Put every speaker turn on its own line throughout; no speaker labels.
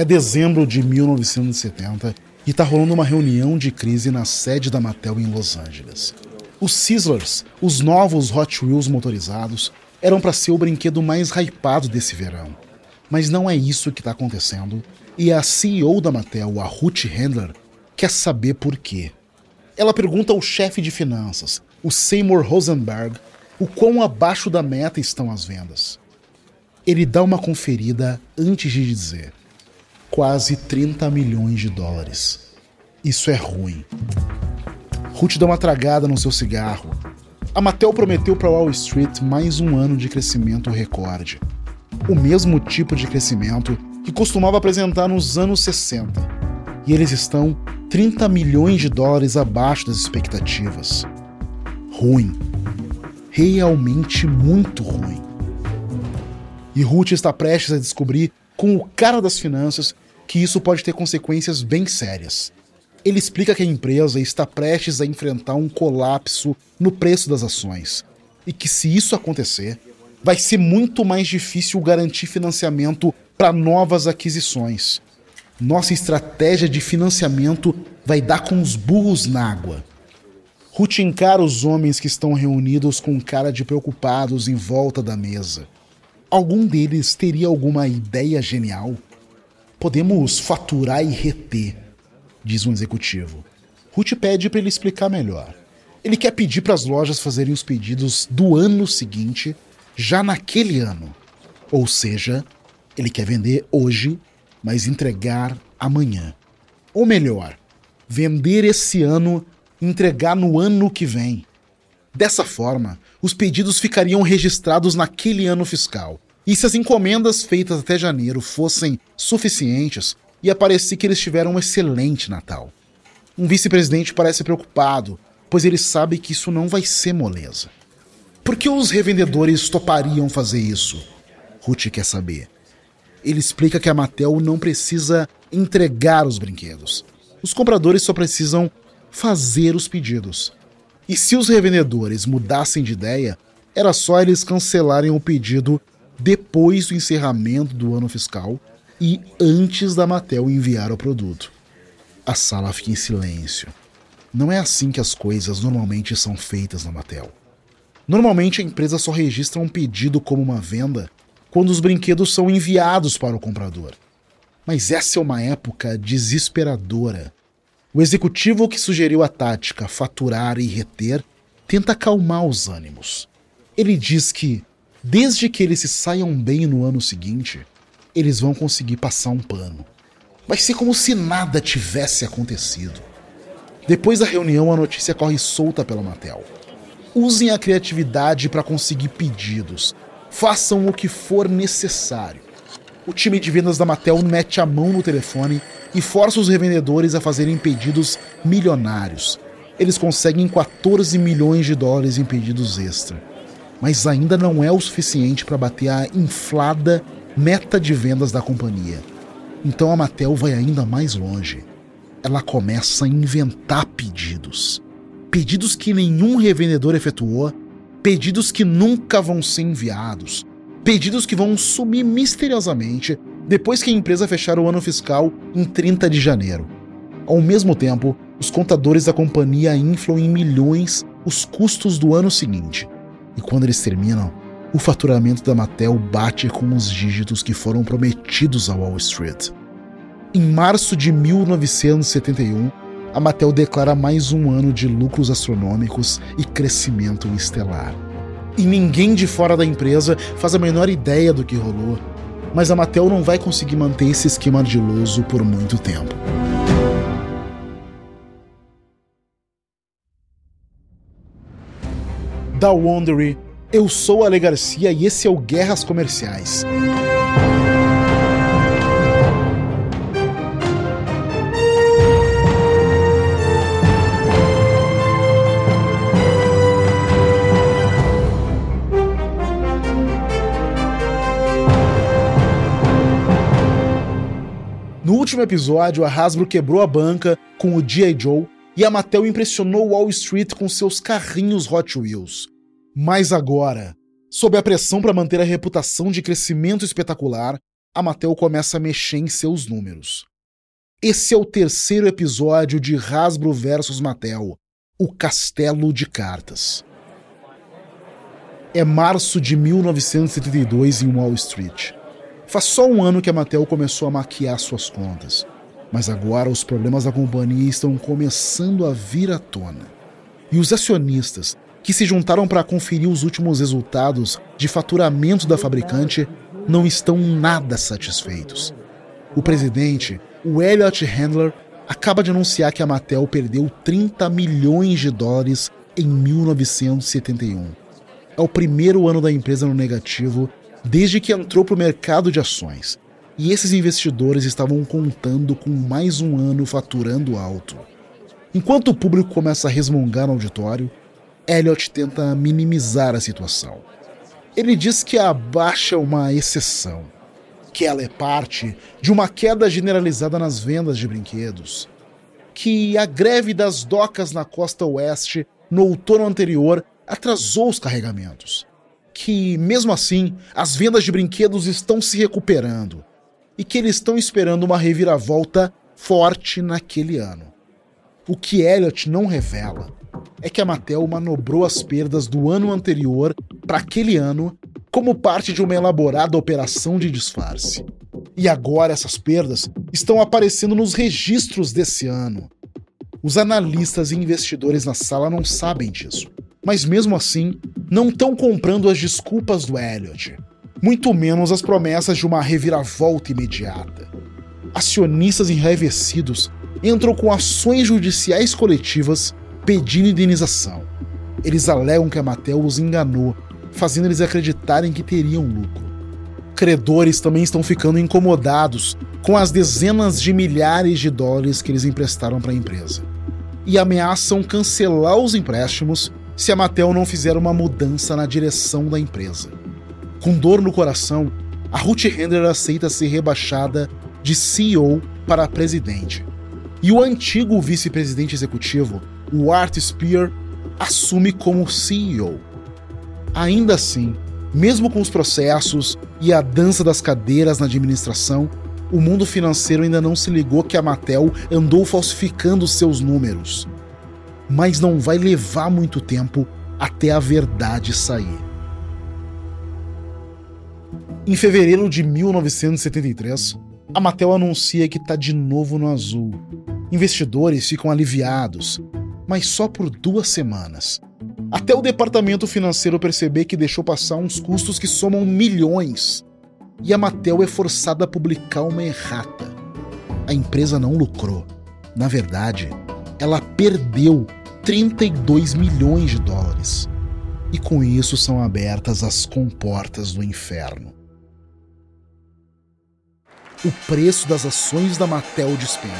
É dezembro de 1970 e está rolando uma reunião de crise na sede da Mattel em Los Angeles. Os Sizzlers, os novos Hot Wheels motorizados, eram para ser o brinquedo mais hypado desse verão. Mas não é isso que está acontecendo, e a CEO da Mattel, a Ruth Handler, quer saber por quê. Ela pergunta ao chefe de finanças, o Seymour Rosenberg, o quão abaixo da meta estão as vendas. Ele dá uma conferida antes de dizer: quase 30 milhões de dólares. Isso é ruim. Ruth dá uma tragada no seu cigarro. A Mattel prometeu para Wall Street mais um ano de crescimento recorde. O mesmo tipo de crescimento que costumava apresentar nos anos 60. E eles estão 30 milhões de dólares abaixo das expectativas. Ruim. Realmente muito ruim. E Ruth está prestes a descobrir, com o cara das finanças, que isso pode ter consequências bem sérias. Ele explica que a empresa está prestes a enfrentar um colapso no preço das ações e que, se isso acontecer, vai ser muito mais difícil garantir financiamento para novas aquisições. Nossa estratégia de financiamento vai dar com os burros na água. Ruth encara os homens que estão reunidos com cara de preocupados em volta da mesa. Algum deles teria alguma ideia genial? Podemos faturar e reter, diz um executivo. Ruth pede para ele explicar melhor. Ele quer pedir para as lojas fazerem os pedidos do ano seguinte, já naquele ano. Ou seja, ele quer vender hoje, mas entregar amanhã. Ou melhor, vender esse ano, entregar no ano que vem. Dessa forma, os pedidos ficariam registrados naquele ano fiscal. E se as encomendas feitas até janeiro fossem suficientes, ia parecer que eles tiveram um excelente Natal. Um vice-presidente parece preocupado, pois ele sabe que isso não vai ser moleza. Por que os revendedores topariam fazer isso? Ruth quer saber. Ele explica que a Mattel não precisa entregar os brinquedos. Os compradores só precisam fazer os pedidos. E se os revendedores mudassem de ideia, era só eles cancelarem o pedido depois do encerramento do ano fiscal e antes da Mattel enviar o produto. A sala fica em silêncio. Não é assim que as coisas normalmente são feitas na Mattel. Normalmente a empresa só registra um pedido como uma venda quando os brinquedos são enviados para o comprador. Mas essa é uma época desesperadora o executivo que sugeriu a tática faturar e reter tenta acalmar os ânimos. Ele diz que, desde que eles se saiam bem no ano seguinte, eles vão conseguir passar um pano. Vai ser como se nada tivesse acontecido. Depois da reunião, a notícia corre solta pela Mattel. Usem a criatividade para conseguir pedidos. Façam o que for necessário. O time de vendas da Mattel mete a mão no telefone e força os revendedores a fazerem pedidos milionários. Eles conseguem 14 milhões de dólares em pedidos extra. Mas ainda não é o suficiente para bater a inflada meta de vendas da companhia. Então a Mattel vai ainda mais longe. Ela começa a inventar pedidos. Pedidos que nenhum revendedor efetuou, pedidos que nunca vão ser enviados, pedidos que vão sumir misteriosamente depois que a empresa fechar o ano fiscal em 30 de janeiro. Ao mesmo tempo, os contadores da companhia inflam em milhões os custos do ano seguinte. E quando eles terminam, o faturamento da Mattel bate com os dígitos que foram prometidos a Wall Street. Em março de 1971, a Mattel declara mais um ano de lucros astronômicos e crescimento estelar. E ninguém de fora da empresa faz a menor ideia do que rolou, mas a Mattel não vai conseguir manter esse esquema ardiloso por muito tempo. Da Wondery, eu sou Ale Garcia e esse é o Guerras Comerciais. Último episódio, a Hasbro quebrou a banca com o G.I. Joe e a Mattel impressionou Wall Street com seus carrinhos Hot Wheels. Mas agora, sob a pressão para manter a reputação de crescimento espetacular, a Mattel começa a mexer em seus números. Esse é o terceiro episódio de Hasbro vs Mattel, o Castelo de Cartas. É março de 1972 em Wall Street. Faz só um ano que a Mattel começou a maquiar suas contas, mas agora os problemas da companhia estão começando a vir à tona. E os acionistas, que se juntaram para conferir os últimos resultados de faturamento da fabricante, não estão nada satisfeitos. O presidente, o Elliot Handler, acaba de anunciar que a Mattel perdeu 30 milhões de dólares em 1971. É o primeiro ano da empresa no negativo desde que entrou para o mercado de ações. E esses investidores estavam contando com mais um ano faturando alto. Enquanto o público começa a resmungar no auditório, Elliot tenta minimizar a situação. Ele diz que a baixa é uma exceção, que ela é parte de uma queda generalizada nas vendas de brinquedos, que a greve das docas na costa oeste no outono anterior atrasou os carregamentos, que, mesmo assim, as vendas de brinquedos estão se recuperando e que eles estão esperando uma reviravolta forte naquele ano. O que Elliot não revela é que a Mattel manobrou as perdas do ano anterior para aquele ano como parte de uma elaborada operação de disfarce. E agora essas perdas estão aparecendo nos registros desse ano. Os analistas e investidores na sala não sabem disso, mas mesmo assim não estão comprando as desculpas do Elliot, muito menos as promessas de uma reviravolta imediata. Acionistas enraivecidos entram com ações judiciais coletivas pedindo indenização. Eles alegam que a Mattel os enganou, fazendo eles acreditarem que teriam lucro. Credores também estão ficando incomodados com as dezenas de milhares de dólares que eles emprestaram para a empresa e ameaçam cancelar os empréstimos se a Mattel não fizer uma mudança na direção da empresa. Com dor no coração, a Ruth Handler aceita ser rebaixada de CEO para presidente. E o antigo vice-presidente executivo, o Art Spear, assume como CEO. Ainda assim, mesmo com os processos e a dança das cadeiras na administração, o mundo financeiro ainda não se ligou que a Mattel andou falsificando seus números. Mas não vai levar muito tempo até a verdade sair. Em fevereiro de 1973, a Mattel anuncia que está de novo no azul. Investidores ficam aliviados, mas só por duas semanas. Até o departamento financeiro perceber que deixou passar uns custos que somam milhões e a Mattel é forçada a publicar uma errata. A empresa não lucrou. Na verdade, ela perdeu 32 milhões de dólares. E com isso são abertas as comportas do inferno. O preço das ações da Mattel despenca.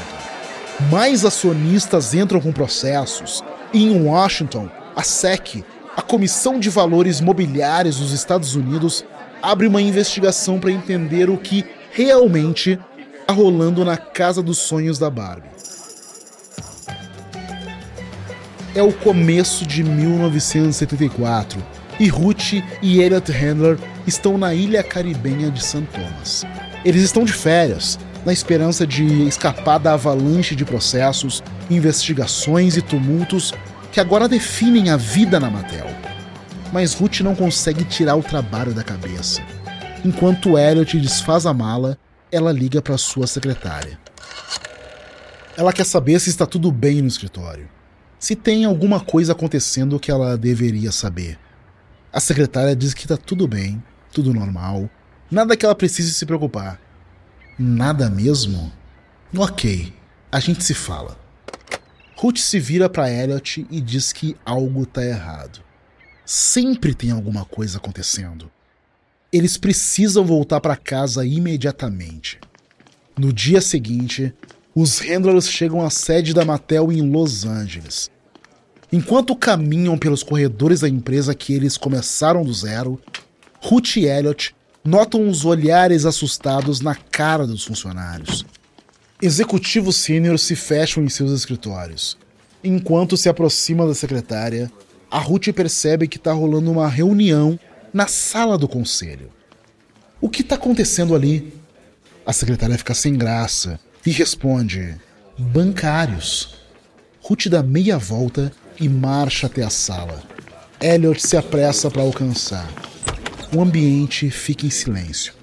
Mais acionistas entram com processos. E em Washington, a SEC, a Comissão de Valores Mobiliários dos Estados Unidos, abre uma investigação para entender o que realmente está rolando na casa dos sonhos da Barbie. É o começo de 1974 e Ruth e Elliot Handler estão na ilha caribenha de St. Thomas. Eles estão de férias, na esperança de escapar da avalanche de processos, investigações e tumultos que agora definem a vida na Mattel mas Ruth não consegue tirar o trabalho da cabeça. Enquanto Elliot desfaz a mala, ela liga para sua secretária. Ela quer saber se está tudo bem no escritório. Se tem alguma coisa acontecendo que ela deveria saber. A secretária diz que está tudo bem, tudo normal, nada que ela precise se preocupar. Nada mesmo? Ok, a gente se fala. Ruth se vira para Elliot e diz que algo está errado. Sempre tem alguma coisa acontecendo. Eles precisam voltar para casa imediatamente. No dia seguinte, os Handlers chegam à sede da Mattel em Los Angeles. Enquanto caminham pelos corredores da empresa que eles começaram do zero, Ruth e Elliot notam os olhares assustados na cara dos funcionários. Executivos sêniores se fecham em seus escritórios. Enquanto se aproxima da secretária, a Ruth percebe que está rolando uma reunião na sala do conselho. O que está acontecendo ali? A secretária fica sem graça e responde: Bancários. Ruth dá meia volta e marcha até a sala. Elliot se apressa para alcançar. O ambiente fica em silêncio.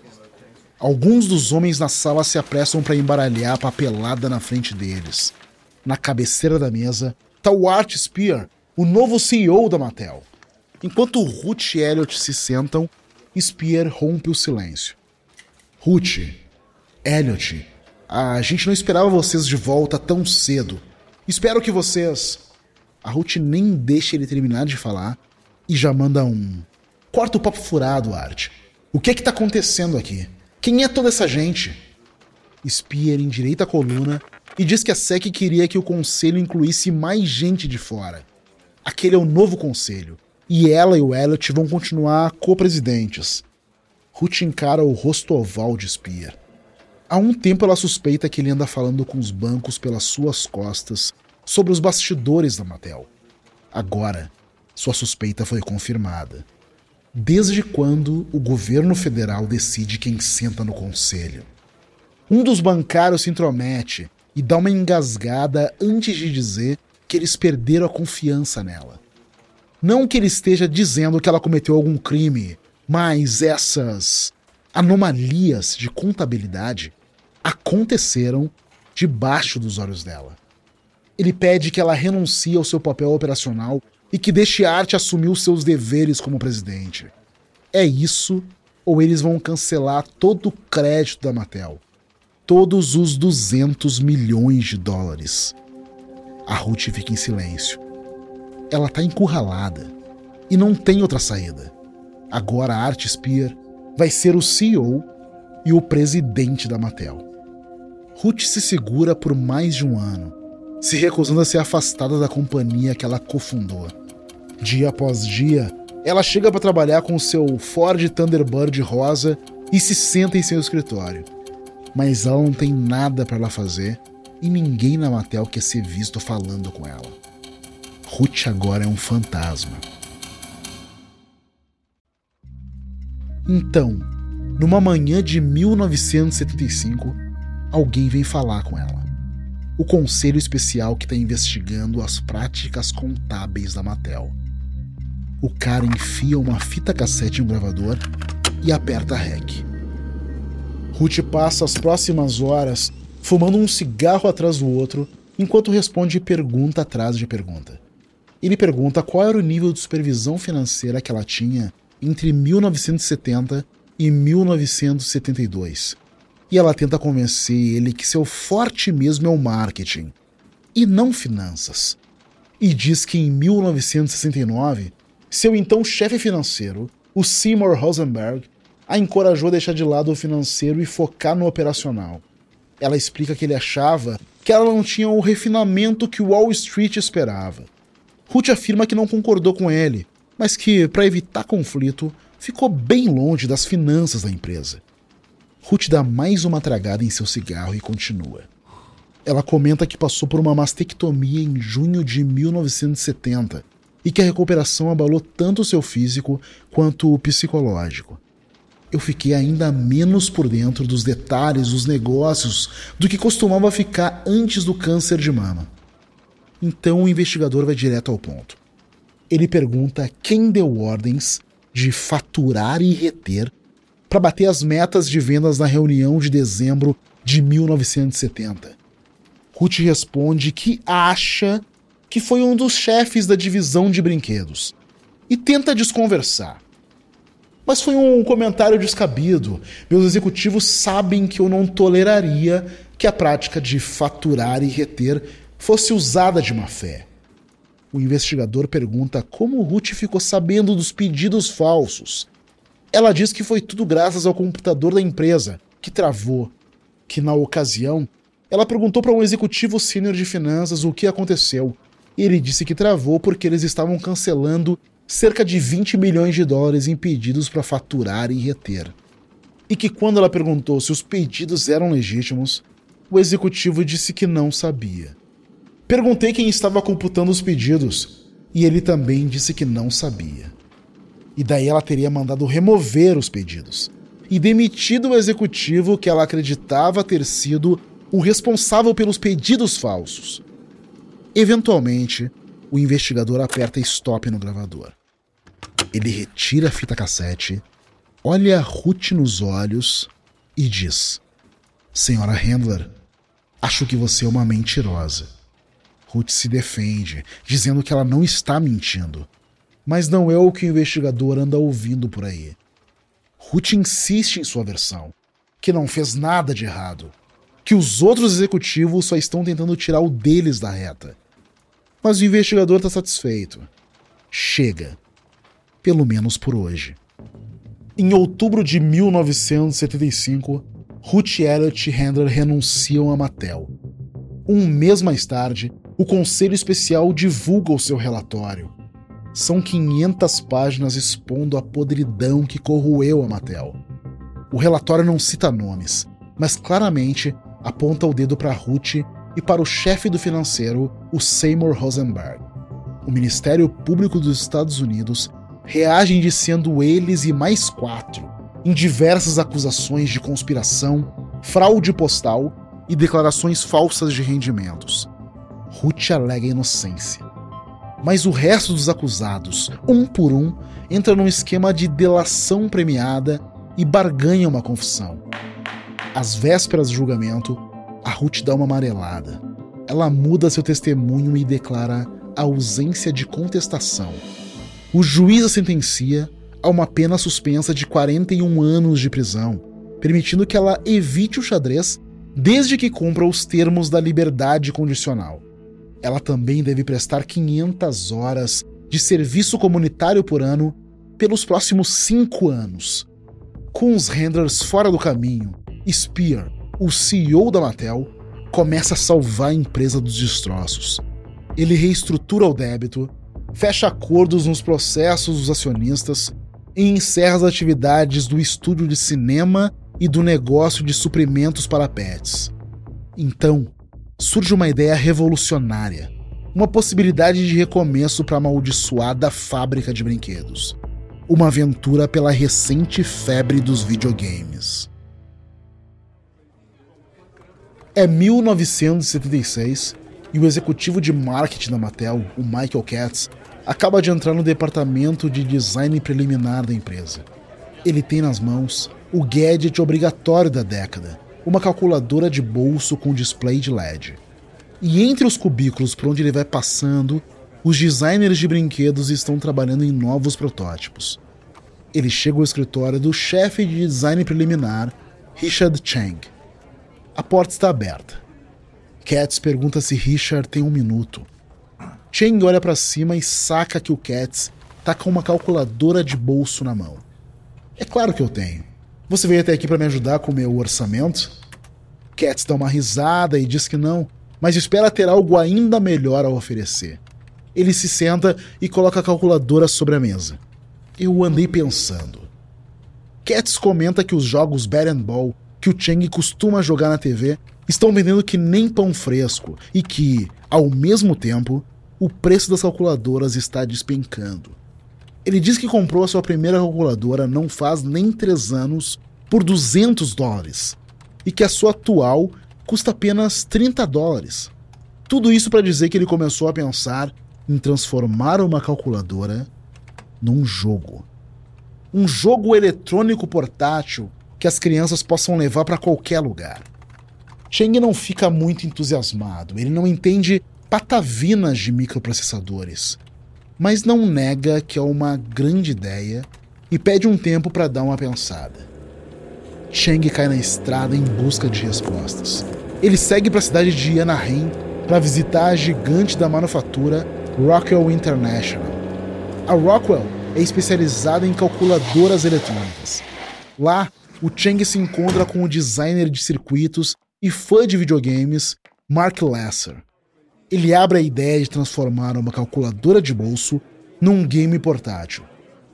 Alguns dos homens na sala se apressam para embaralhar a papelada na frente deles. Na cabeceira da mesa está o Art Spear, o novo CEO da Mattel. Enquanto Ruth e Elliot se sentam, Spear rompe o silêncio. Ruth, Elliot, a gente não esperava vocês de volta tão cedo. Espero que vocês. A Ruth nem deixa ele terminar de falar e já manda um. Corta o papo furado, Art. O que é que tá acontecendo aqui? Quem é toda essa gente? Spear endireita a coluna e diz que a SEC queria que o conselho incluísse mais gente de fora. Aquele é o novo conselho, e ela e o Elliot vão continuar co-presidentes. Ruth encara o rosto oval de Spear. Há um tempo ela suspeita que ele anda falando com os bancos pelas suas costas sobre os bastidores da Mattel. Agora, sua suspeita foi confirmada. Desde quando o governo federal decide quem senta no conselho? Um dos bancários se intromete e dá uma engasgada antes de dizer que eles perderam a confiança nela. Não que ele esteja dizendo que ela cometeu algum crime, mas essas anomalias de contabilidade aconteceram debaixo dos olhos dela. Ele pede que ela renuncie ao seu papel operacional e que deixe Arte assumir os seus deveres como presidente. É isso ou eles vão cancelar todo o crédito da Mattel. Todos os 200 milhões de dólares. A Ruth fica em silêncio. Ela está encurralada e não tem outra saída. Agora a Art Spear vai ser o CEO e o presidente da Mattel. Ruth se segura por mais de um ano, se recusando a ser afastada da companhia que ela cofundou. Dia após dia, ela chega para trabalhar com seu Ford Thunderbird rosa e se senta em seu escritório. Mas ela não tem nada para ela fazer e ninguém na Mattel quer ser visto falando com ela. Ruth agora é um fantasma. Então, numa manhã de 1975, alguém vem falar com ela. O conselho especial que está investigando as práticas contábeis da Mattel. O cara enfia uma fita cassete em um gravador e aperta REC. Ruth passa as próximas horas fumando um cigarro atrás do outro enquanto responde pergunta atrás de pergunta. Ele pergunta qual era o nível de supervisão financeira que ela tinha entre 1970 e 1972 e ela tenta convencer ele que seu forte mesmo é o marketing e não finanças. E diz que em 1969, seu então chefe financeiro, o Seymour Rosenberg, a encorajou a deixar de lado o financeiro e focar no operacional. Ela explica que ele achava que ela não tinha o refinamento que Wall Street esperava. Ruth afirma que não concordou com ele, mas que, para evitar conflito, ficou bem longe das finanças da empresa. Ruth dá mais uma tragada em seu cigarro e continua. Ela comenta que passou por uma mastectomia em junho de 1970 e que a recuperação abalou tanto o seu físico quanto o psicológico. Eu fiquei ainda menos por dentro dos detalhes dos negócios do que costumava ficar antes do câncer de mama. Então o investigador vai direto ao ponto. Ele pergunta quem deu ordens de faturar e reter para bater as metas de vendas na reunião de dezembro de 1970. Ruth responde que acha que foi um dos chefes da divisão de brinquedos e tenta desconversar. Mas foi um comentário descabido. Meus executivos sabem que eu não toleraria que a prática de faturar e reter fosse usada de má fé. O investigador pergunta como Ruth ficou sabendo dos pedidos falsos ela diz que foi tudo graças ao computador da empresa, que travou. Que na ocasião, ela perguntou para um executivo sênior de finanças o que aconteceu. E ele disse que travou porque eles estavam cancelando cerca de 20 milhões de dólares em pedidos para faturar e reter. E que quando ela perguntou se os pedidos eram legítimos, o executivo disse que não sabia. Perguntei quem estava computando os pedidos e ele também disse que não sabia e daí ela teria mandado remover os pedidos. e demitido o executivo que ela acreditava ter sido o responsável pelos pedidos falsos. Eventualmente, o investigador aperta stop no gravador. Ele retira a fita cassete, olha Ruth nos olhos e diz: Senhora Handler, acho que você é uma mentirosa. Ruth se defende, dizendo que ela não está mentindo. Mas não é o que o investigador anda ouvindo por aí. Ruth insiste em sua versão, que não fez nada de errado, que os outros executivos só estão tentando tirar o deles da reta. Mas o investigador está satisfeito. Chega. Pelo menos por hoje. Em outubro de 1975, Ruth Elliott Handler renunciam a Mattel. Um mês mais tarde, o Conselho Especial divulga o seu relatório. São 500 páginas expondo a podridão que corroeu a Mattel. O relatório não cita nomes, mas claramente aponta o dedo para Ruth e para o chefe do financeiro, o Seymour Rosenberg. O Ministério Público dos Estados Unidos reage indiciando eles e mais quatro em diversas acusações de conspiração, fraude postal e declarações falsas de rendimentos. Ruth alega inocência. Mas o resto dos acusados, um por um, entra num esquema de delação premiada e barganha uma confissão. Às vésperas do julgamento, a Ruth dá uma amarelada. Ela muda seu testemunho e declara ausência de contestação. O juiz a sentencia a uma pena suspensa de 41 anos de prisão, permitindo que ela evite o xadrez desde que cumpra os termos da liberdade condicional. Ela também deve prestar 500 horas de serviço comunitário por ano pelos próximos cinco anos. Com os renders fora do caminho, Spear, o CEO da Mattel, começa a salvar a empresa dos destroços. Ele reestrutura o débito, fecha acordos nos processos dos acionistas e encerra as atividades do estúdio de cinema e do negócio de suprimentos para pets. Então, surge uma ideia revolucionária, uma possibilidade de recomeço para a amaldiçoada fábrica de brinquedos. Uma aventura pela recente febre dos videogames. É 1976 e o executivo de marketing da Mattel, o Michael Katz, acaba de entrar no departamento de design preliminar da empresa. Ele tem nas mãos o gadget obrigatório da década, uma calculadora de bolso com display de LED. E entre os cubículos por onde ele vai passando, os designers de brinquedos estão trabalhando em novos protótipos. Ele chega ao escritório do chefe de design preliminar, Richard Chang. A porta está aberta. Katz pergunta se Richard tem um minuto. Cheng olha para cima e saca que o Cats tá com uma calculadora de bolso na mão. É claro que eu tenho. Você veio até aqui para me ajudar com o meu orçamento? Cats dá uma risada e diz que não, mas espera ter algo ainda melhor a oferecer. Ele se senta e coloca a calculadora sobre a mesa. Eu andei pensando. Cats comenta que os jogos Bat and Ball que o Cheng costuma jogar na TV estão vendendo que nem pão fresco e que, ao mesmo tempo, o preço das calculadoras está despencando. Ele diz que comprou a sua primeira calculadora não faz nem três anos por 200 dólares e que a sua atual custa apenas 30 dólares. Tudo isso para dizer que ele começou a pensar em transformar uma calculadora num jogo. Um jogo eletrônico portátil que as crianças possam levar para qualquer lugar. Cheng não fica muito entusiasmado, ele não entende patavinas de microprocessadores, mas não nega que é uma grande ideia e pede um tempo para dar uma pensada. Cheng cai na estrada em busca de respostas. Ele segue para a cidade de Anaheim para visitar a gigante da manufatura Rockwell International. A Rockwell é especializada em calculadoras eletrônicas. Lá, o Cheng se encontra com o designer de circuitos e fã de videogames Mark Lasser ele abre a ideia de transformar uma calculadora de bolso num game portátil.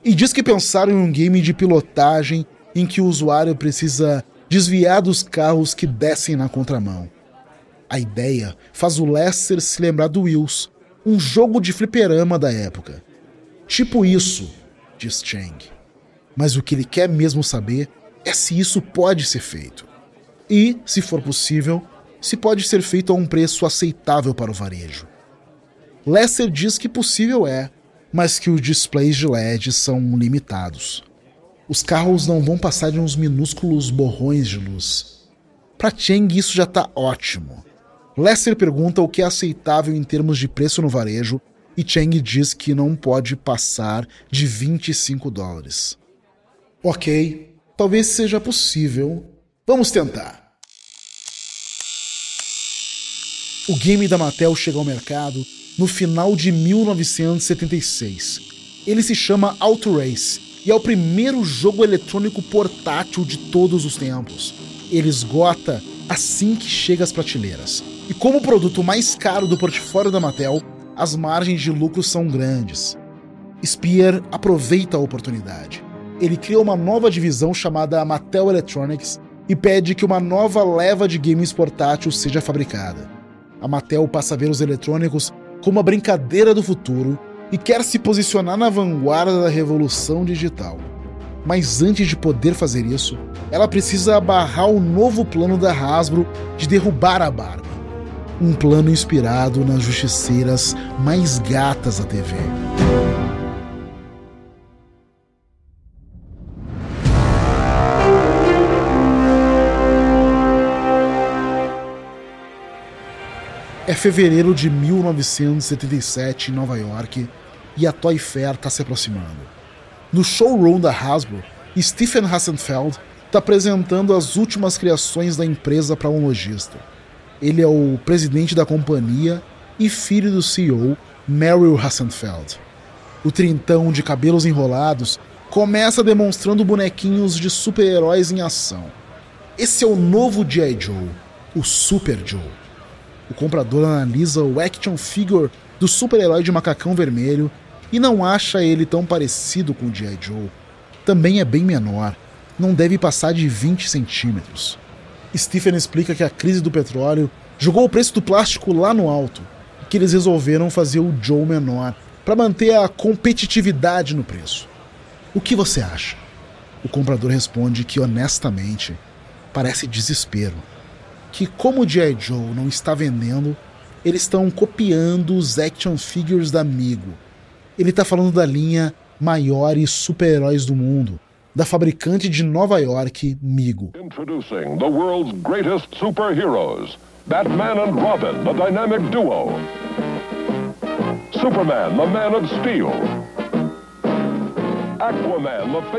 E diz que pensaram em um game de pilotagem em que o usuário precisa desviar dos carros que descem na contramão. A ideia faz o Lester se lembrar do Wills, um jogo de fliperama da época. Tipo isso, diz Chang. Mas o que ele quer mesmo saber é se isso pode ser feito. E, se for possível, se pode ser feito a um preço aceitável para o varejo. Lester diz que possível é, mas que os displays de LED são limitados. Os carros não vão passar de uns minúsculos borrões de luz. Para Cheng isso já está ótimo. Lester pergunta o que é aceitável em termos de preço no varejo e Cheng diz que não pode passar de 25 dólares. Ok, talvez seja possível. Vamos tentar. O game da Mattel chega ao mercado no final de 1976. Ele se chama Auto Race e é o primeiro jogo eletrônico portátil de todos os tempos. Ele esgota assim que chega às prateleiras. E como produto mais caro do portfólio da Mattel, as margens de lucro são grandes. Spear aproveita a oportunidade. Ele cria uma nova divisão chamada Mattel Electronics e pede que uma nova leva de games portátil seja fabricada. A Mattel passa a ver os eletrônicos como uma brincadeira do futuro e quer se posicionar na vanguarda da revolução digital. Mas antes de poder fazer isso, ela precisa abarrar o novo plano da Hasbro de derrubar a Barbie. Um plano inspirado nas justiceiras mais gatas da TV. É fevereiro de 1977 em Nova York e a Toy Fair está se aproximando. No showroom da Hasbro, Stephen Hassenfeld está apresentando as últimas criações da empresa para um lojista. Ele é o presidente da companhia e filho do CEO, Merrill Hassenfeld. O trintão de cabelos enrolados começa demonstrando bonequinhos de super-heróis em ação. Esse é o novo G.I. Joe, o Super Joe. O comprador analisa o action figure do super-herói de macacão vermelho e não acha ele tão parecido com o G.I. Joe. Também é bem menor, não deve passar de 20 centímetros. Stephen explica que a crise do petróleo jogou o preço do plástico lá no alto e que eles resolveram fazer o Joe menor para manter a competitividade no preço. O que você acha? O comprador responde que honestamente parece desespero que, como o G.I. Joe não está vendendo, eles estão copiando os action figures da Amigo. Ele está falando da linha maiores super-heróis do mundo, da fabricante de Nova York, Migo. Introducing the world's greatest superheroes. Batman and Robin, the dynamic duo. Superman, the Man of Steel.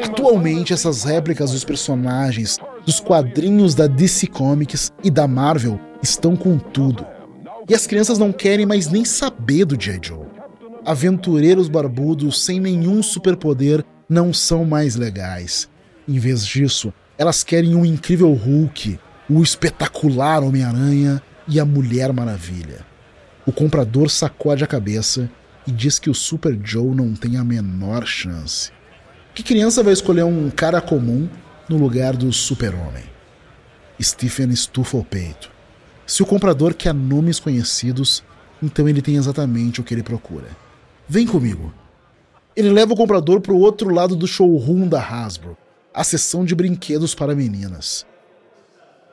Atualmente, essas réplicas dos personagens dos quadrinhos da DC Comics e da Marvel estão com tudo. E as crianças não querem mais nem saber do G.I. Joe. Aventureiros barbudos sem nenhum superpoder não são mais legais. Em vez disso, elas querem um incrível Hulk, o espetacular Homem-Aranha e a Mulher Maravilha. O comprador sacode a cabeça e diz que o Super Joe não tem a menor chance. Que criança vai escolher um cara comum no lugar do super-homem? Stephen estufa o peito. Se o comprador quer nomes conhecidos, então ele tem exatamente o que ele procura. Vem comigo. Ele leva o comprador para o outro lado do showroom da Hasbro, a seção de brinquedos para meninas.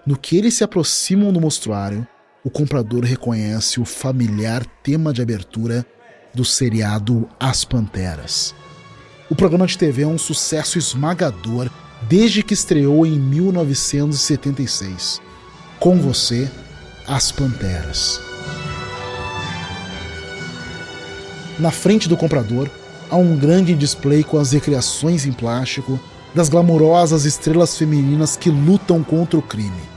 No que eles se aproximam do mostruário, o comprador reconhece o familiar tema de abertura do seriado As Panteras. O programa de TV é um sucesso esmagador desde que estreou em 1976. Com você, As Panteras. Na frente do comprador, há um grande display com as recriações em plástico das glamurosas estrelas femininas que lutam contra o crime.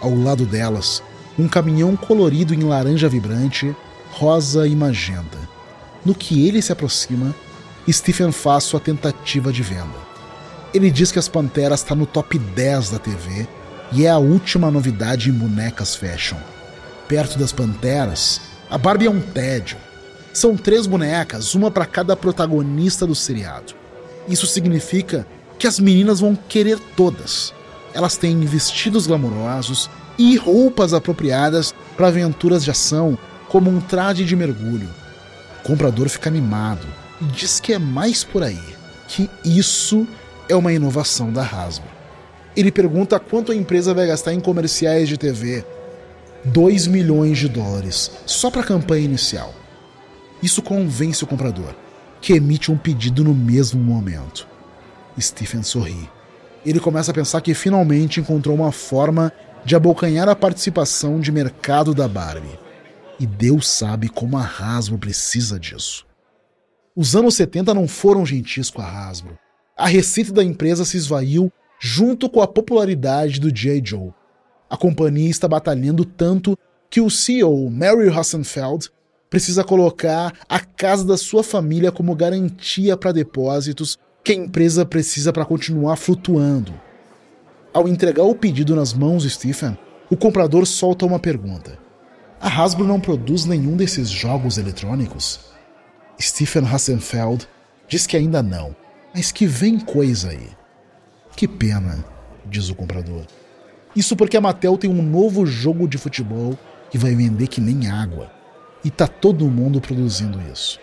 Ao lado delas, um caminhão colorido em laranja vibrante, rosa e magenta. No que ele se aproxima, Stephen faz sua tentativa de venda. Ele diz que as Panteras está no top 10 da TV e é a última novidade em bonecas fashion. Perto das Panteras, a Barbie é um tédio. São três bonecas, uma para cada protagonista do seriado. Isso significa que as meninas vão querer todas. Elas têm vestidos glamourosos e roupas apropriadas para aventuras de ação, como um traje de mergulho. O comprador fica animado e diz que é mais por aí, que isso é uma inovação da Hasbro. Ele pergunta quanto a empresa vai gastar em comerciais de TV. 2 milhões de dólares, só para a campanha inicial. Isso convence o comprador, que emite um pedido no mesmo momento. Stephen sorri. Ele começa a pensar que finalmente encontrou uma forma de abocanhar a participação de mercado da Barbie. E Deus sabe como a Hasbro precisa disso. Os anos 70 não foram gentis com a Hasbro. A receita da empresa se esvaiu junto com a popularidade do J. Joe. A companhia está batalhando tanto que o CEO, Mary Hassenfeld, precisa colocar a casa da sua família como garantia para depósitos que a empresa precisa para continuar flutuando. Ao entregar o pedido nas mãos de Stephen, o comprador solta uma pergunta: A Hasbro não produz nenhum desses jogos eletrônicos? Stephen Hassenfeld diz que ainda não, mas que vem coisa aí. Que pena, diz o comprador. Isso porque a Mattel tem um novo jogo de futebol que vai vender que nem água. E tá todo mundo produzindo isso.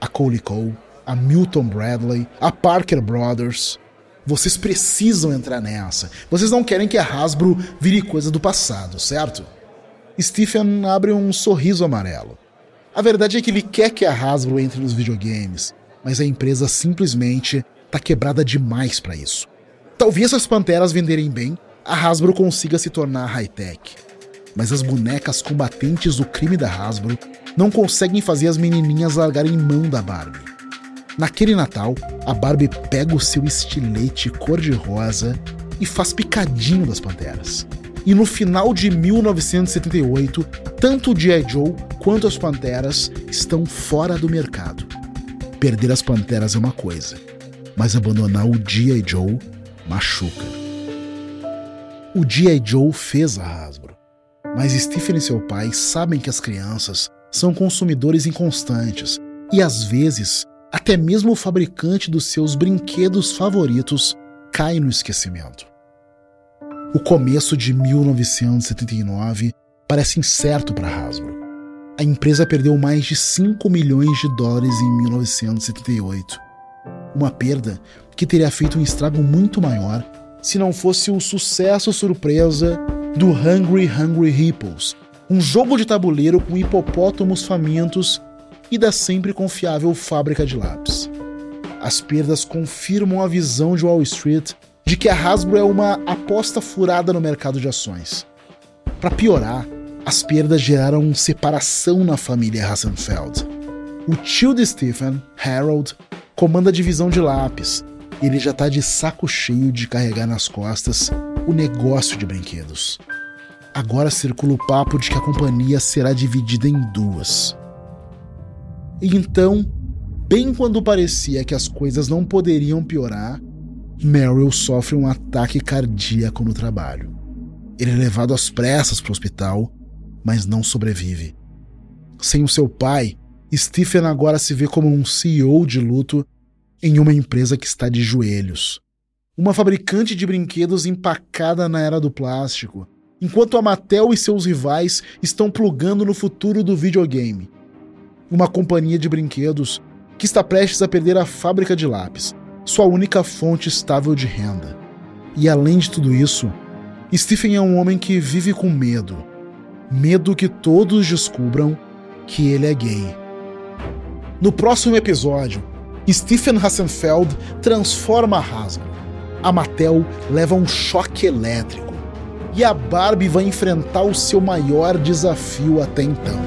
A Cole Cole, a Milton Bradley, a Parker Brothers. Vocês precisam entrar nessa. Vocês não querem que a Hasbro vire coisa do passado, certo? Stephen abre um sorriso amarelo. A verdade é que ele quer que a Hasbro entre nos videogames, mas a empresa simplesmente tá quebrada demais para isso. Talvez as panteras venderem bem, a Hasbro consiga se tornar high-tech. Mas as bonecas combatentes do crime da Hasbro não conseguem fazer as menininhas largarem mão da Barbie. Naquele Natal, a Barbie pega o seu estilete cor-de-rosa e faz picadinho das panteras. E no final de 1978, tanto o G.I. Joe quanto as panteras estão fora do mercado. Perder as panteras é uma coisa, mas abandonar o G.I. Joe machuca. O G.I. Joe fez a Hasbro, mas Stephen e seu pai sabem que as crianças são consumidores inconstantes e às vezes até mesmo o fabricante dos seus brinquedos favoritos cai no esquecimento. O começo de 1979 parece incerto para Hasbro. A empresa perdeu mais de 5 milhões de dólares em 1978, uma perda que teria feito um estrago muito maior se não fosse o sucesso surpresa do Hungry Hungry Hippos, um jogo de tabuleiro com hipopótamos famintos e da sempre confiável fábrica de lápis. As perdas confirmam a visão de Wall Street de que a Hasbro é uma aposta furada no mercado de ações. Para piorar, as perdas geraram separação na família Hassenfeld. O tio de Stephen, Harold, comanda a divisão de lápis ele já tá de saco cheio de carregar nas costas o negócio de brinquedos. Agora circula o papo de que a companhia será dividida em duas. Então, bem quando parecia que as coisas não poderiam piorar, Meryl sofre um ataque cardíaco no trabalho. Ele é levado às pressas para o hospital, mas não sobrevive. Sem o seu pai, Stephen agora se vê como um CEO de luto em uma empresa que está de joelhos. Uma fabricante de brinquedos empacada na era do plástico, enquanto a Mattel e seus rivais estão plugando no futuro do videogame. Uma companhia de brinquedos que está prestes a perder a fábrica de lápis, sua única fonte estável de renda. E além de tudo isso, Stephen é um homem que vive com medo. Medo que todos descubram que ele é gay. No próximo episódio, Stephen Hassenfeld transforma Hasbro. A Mattel leva um choque elétrico. E a Barbie vai enfrentar o seu maior desafio até então.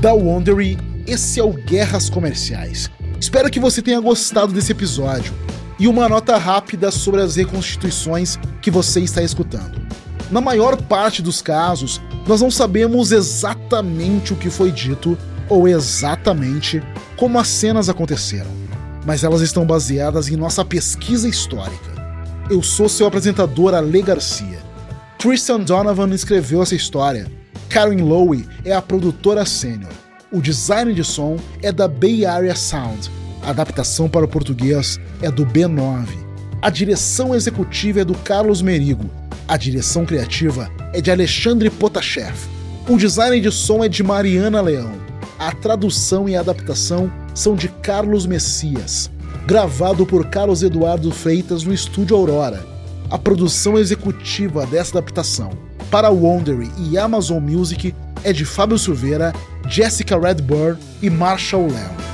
Da Wondery, esse é o Guerras Comerciais. Espero que você tenha gostado desse episódio. E uma nota rápida sobre as reconstituições que você está escutando. Na maior parte dos casos, nós não sabemos exatamente o que foi dito ou exatamente como as cenas aconteceram, mas elas estão baseadas em nossa pesquisa histórica. Eu sou seu apresentador Ale Garcia. Tristan Donovan escreveu essa história. Karen Lowe é a produtora sênior. O design de som é da Bay Area Sound. A adaptação para o português é do B9. A direção executiva é do Carlos Merigo a direção criativa é de Alexandre Potashev. O design de som é de Mariana Leão. A tradução e a adaptação são de Carlos Messias, gravado por Carlos Eduardo Freitas no estúdio Aurora. A produção executiva dessa adaptação para Wondery e Amazon Music é de Fábio Silveira, Jessica Redburn e Marshall Leon.